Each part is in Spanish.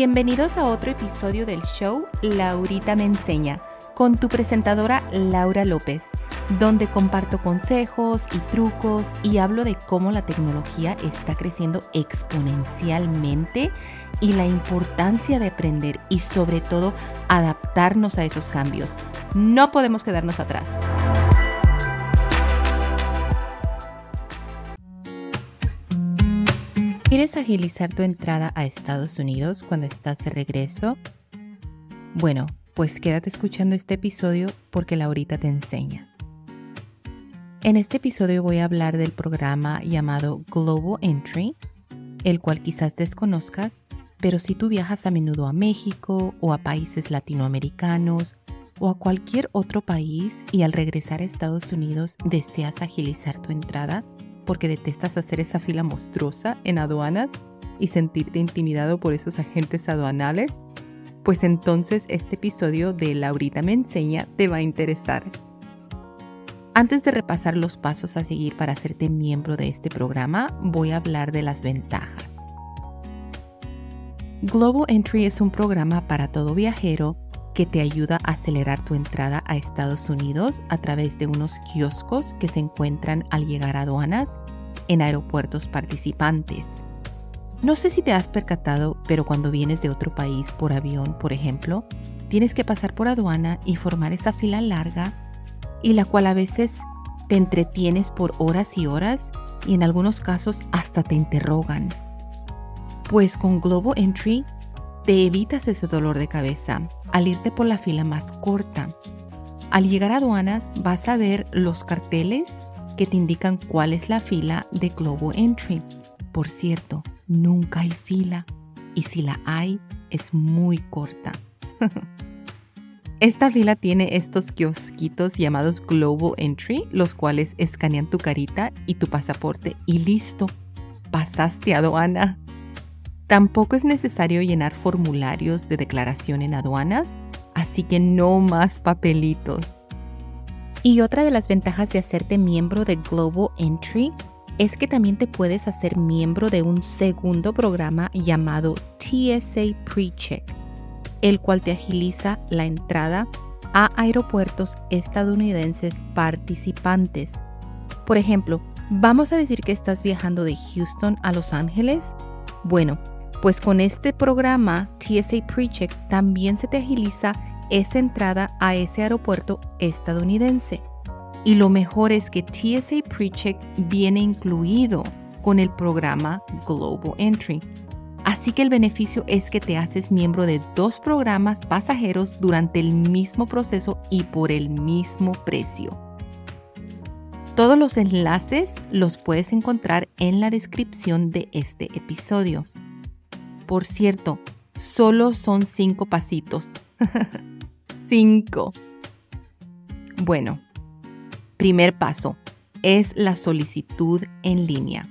Bienvenidos a otro episodio del show Laurita me enseña con tu presentadora Laura López, donde comparto consejos y trucos y hablo de cómo la tecnología está creciendo exponencialmente y la importancia de aprender y sobre todo adaptarnos a esos cambios. No podemos quedarnos atrás. ¿Quieres agilizar tu entrada a Estados Unidos cuando estás de regreso? Bueno, pues quédate escuchando este episodio porque Laurita te enseña. En este episodio voy a hablar del programa llamado Global Entry, el cual quizás desconozcas, pero si tú viajas a menudo a México o a países latinoamericanos o a cualquier otro país y al regresar a Estados Unidos deseas agilizar tu entrada, porque detestas hacer esa fila monstruosa en aduanas y sentirte intimidado por esos agentes aduanales, pues entonces este episodio de Laurita me enseña te va a interesar. Antes de repasar los pasos a seguir para hacerte miembro de este programa, voy a hablar de las ventajas. Global Entry es un programa para todo viajero que te ayuda a acelerar tu entrada a Estados Unidos a través de unos kioscos que se encuentran al llegar a aduanas en aeropuertos participantes. No sé si te has percatado, pero cuando vienes de otro país por avión, por ejemplo, tienes que pasar por aduana y formar esa fila larga y la cual a veces te entretienes por horas y horas y en algunos casos hasta te interrogan. Pues con Global Entry te evitas ese dolor de cabeza al irte por la fila más corta. Al llegar a aduanas vas a ver los carteles que te indican cuál es la fila de Global Entry. Por cierto, nunca hay fila y si la hay es muy corta. Esta fila tiene estos kiosquitos llamados Global Entry, los cuales escanean tu carita y tu pasaporte y listo, pasaste a aduana. Tampoco es necesario llenar formularios de declaración en aduanas, así que no más papelitos. Y otra de las ventajas de hacerte miembro de Global Entry es que también te puedes hacer miembro de un segundo programa llamado TSA PreCheck, el cual te agiliza la entrada a aeropuertos estadounidenses participantes. Por ejemplo, vamos a decir que estás viajando de Houston a Los Ángeles. Bueno, pues con este programa TSA PreCheck también se te agiliza esa entrada a ese aeropuerto estadounidense. Y lo mejor es que TSA PreCheck viene incluido con el programa Global Entry. Así que el beneficio es que te haces miembro de dos programas pasajeros durante el mismo proceso y por el mismo precio. Todos los enlaces los puedes encontrar en la descripción de este episodio. Por cierto, solo son cinco pasitos. cinco. Bueno, primer paso es la solicitud en línea.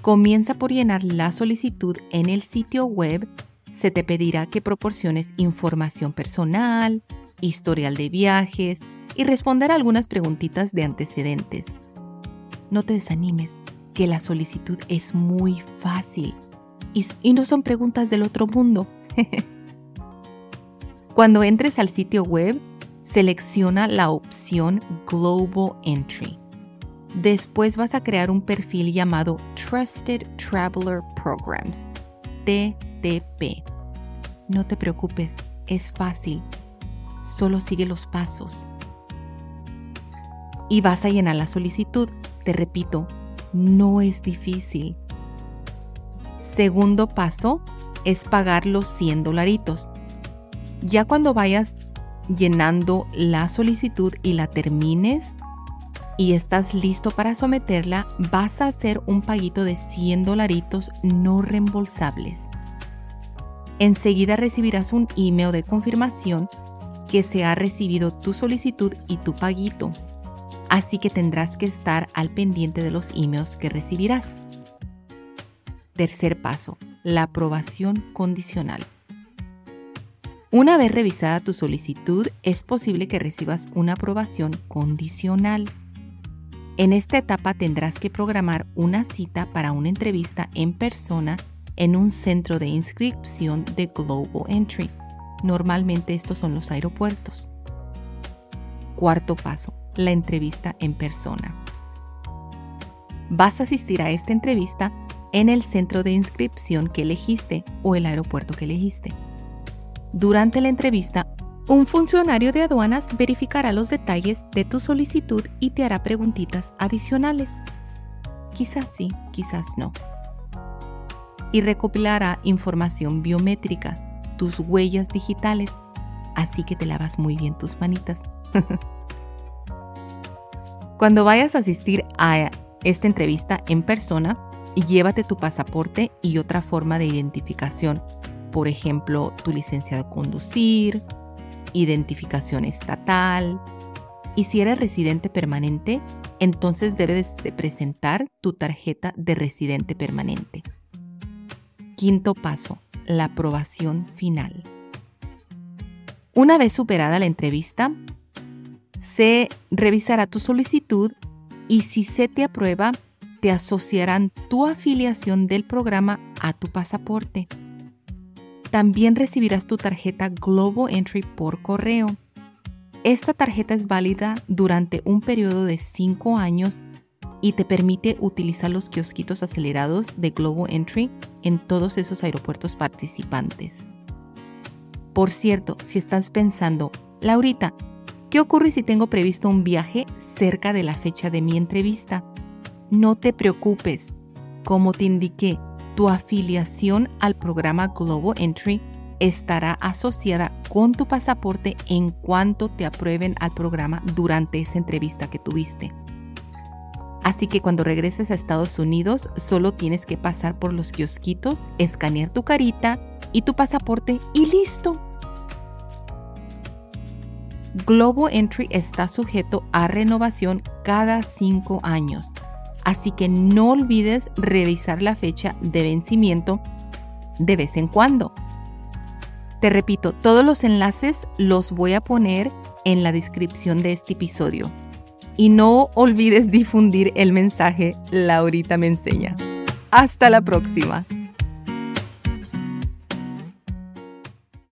Comienza por llenar la solicitud en el sitio web. Se te pedirá que proporciones información personal, historial de viajes y responder algunas preguntitas de antecedentes. No te desanimes, que la solicitud es muy fácil y, no son preguntas del otro mundo. Cuando entres al sitio web, selecciona la opción Global Entry. Después vas a crear un perfil llamado Trusted Traveler Programs, TTP. No te preocupes, es fácil. Solo sigue los pasos. Y vas a llenar la solicitud. Te repito, no es difícil. Segundo paso es pagar los 100 dolaritos. Ya cuando vayas llenando la solicitud y la termines y estás listo para someterla, vas a hacer un paguito de 100 dolaritos no reembolsables. Enseguida recibirás un email de confirmación que se ha recibido tu solicitud y tu paguito. Así que tendrás que estar al pendiente de los emails que recibirás. Tercer paso, la aprobación condicional. Una vez revisada tu solicitud, es posible que recibas una aprobación condicional. En esta etapa tendrás que programar una cita para una entrevista en persona en un centro de inscripción de Global Entry. Normalmente estos son los aeropuertos. Cuarto paso, la entrevista en persona. Vas a asistir a esta entrevista en el centro de inscripción que elegiste o el aeropuerto que elegiste. Durante la entrevista, un funcionario de aduanas verificará los detalles de tu solicitud y te hará preguntitas adicionales. Quizás sí, quizás no. Y recopilará información biométrica, tus huellas digitales, así que te lavas muy bien tus manitas. Cuando vayas a asistir a esta entrevista en persona, llévate tu pasaporte y otra forma de identificación, por ejemplo, tu licencia de conducir, identificación estatal. Y si eres residente permanente, entonces debes de presentar tu tarjeta de residente permanente. Quinto paso, la aprobación final. Una vez superada la entrevista, se revisará tu solicitud y si se te aprueba, te asociarán tu afiliación del programa a tu pasaporte. También recibirás tu tarjeta Global Entry por correo. Esta tarjeta es válida durante un periodo de 5 años y te permite utilizar los kiosquitos acelerados de Global Entry en todos esos aeropuertos participantes. Por cierto, si estás pensando, Laurita, ¿qué ocurre si tengo previsto un viaje cerca de la fecha de mi entrevista? No te preocupes. Como te indiqué, tu afiliación al programa Global Entry estará asociada con tu pasaporte en cuanto te aprueben al programa durante esa entrevista que tuviste. Así que cuando regreses a Estados Unidos, solo tienes que pasar por los kiosquitos, escanear tu carita y tu pasaporte y listo. Global Entry está sujeto a renovación cada cinco años, así que no olvides revisar la fecha de vencimiento de vez en cuando. Te repito, todos los enlaces los voy a poner en la descripción de este episodio. Y no olvides difundir el mensaje Laurita me enseña. Hasta la próxima.